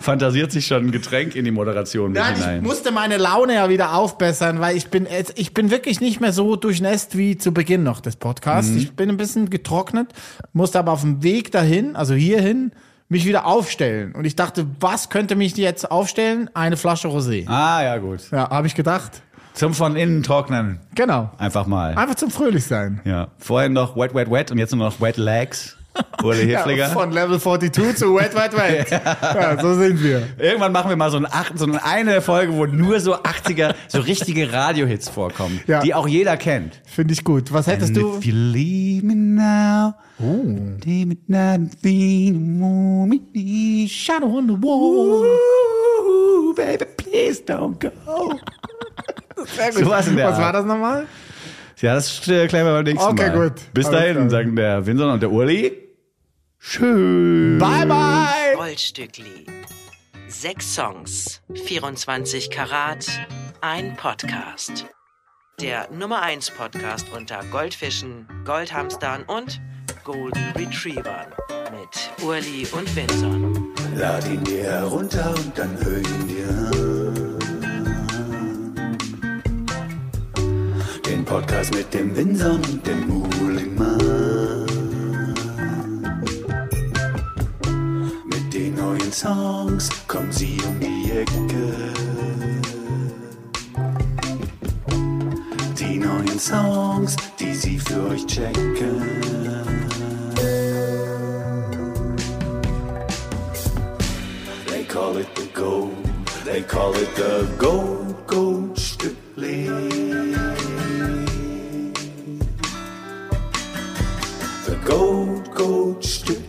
Speaker 1: fantasiert sich schon ein Getränk in die Moderation mit
Speaker 2: Ja, ich
Speaker 1: hinein.
Speaker 2: musste meine Laune ja wieder aufbessern, weil ich bin, ich bin wirklich nicht mehr so durchnässt wie zu Beginn noch des Podcasts.
Speaker 1: Mhm.
Speaker 2: Ich bin ein bisschen getrocknet, musste aber auf dem Weg dahin, also hierhin, mich wieder aufstellen. Und ich dachte, was könnte mich jetzt aufstellen? Eine Flasche Rosé.
Speaker 1: Ah, ja, gut.
Speaker 2: Ja, habe ich gedacht.
Speaker 1: Zum von innen trocknen.
Speaker 2: Genau.
Speaker 1: Einfach mal.
Speaker 2: Einfach zum Fröhlichsein.
Speaker 1: Ja. Vorhin noch Wet, Wet, Wet und jetzt nur noch Wet Legs. Uli Efflinger.
Speaker 2: Ja, von Level 42 zu Wet, Wet, Wet. ja, so sind wir.
Speaker 1: Irgendwann machen wir mal so, ein acht, so eine Folge, wo nur so 80er, so richtige Radiohits vorkommen,
Speaker 2: Ja.
Speaker 1: die auch jeder kennt.
Speaker 2: Finde ich gut. Was hättest
Speaker 1: And
Speaker 2: du?
Speaker 1: If you leave me now, leave me now, me.
Speaker 2: Shadow on the wall.
Speaker 1: Ooh, baby, please don't go.
Speaker 2: Sehr gut.
Speaker 1: So was in der
Speaker 2: Was
Speaker 1: Art.
Speaker 2: war das nochmal?
Speaker 1: Ja, das äh, klären wir beim nächsten
Speaker 2: Okay,
Speaker 1: Mal.
Speaker 2: gut.
Speaker 1: Bis
Speaker 2: Alles
Speaker 1: dahin,
Speaker 2: klar.
Speaker 1: sagen der Vincent und der Uli. Schön.
Speaker 2: Bye, bye.
Speaker 4: Goldstückli. Sechs Songs, 24 Karat, ein Podcast. Der Nummer 1 Podcast unter Goldfischen, Goldhamstern und Golden Retrievern mit Urli und Vinson.
Speaker 6: Lad ihn dir herunter und dann hör ihn dir an. Podcast mit dem Winson und dem Mulimann. Mit den neuen Songs kommen sie um die Ecke. Die neuen Songs, die sie für euch checken. They call it the gold. They call it the gold, gold, gold, coach.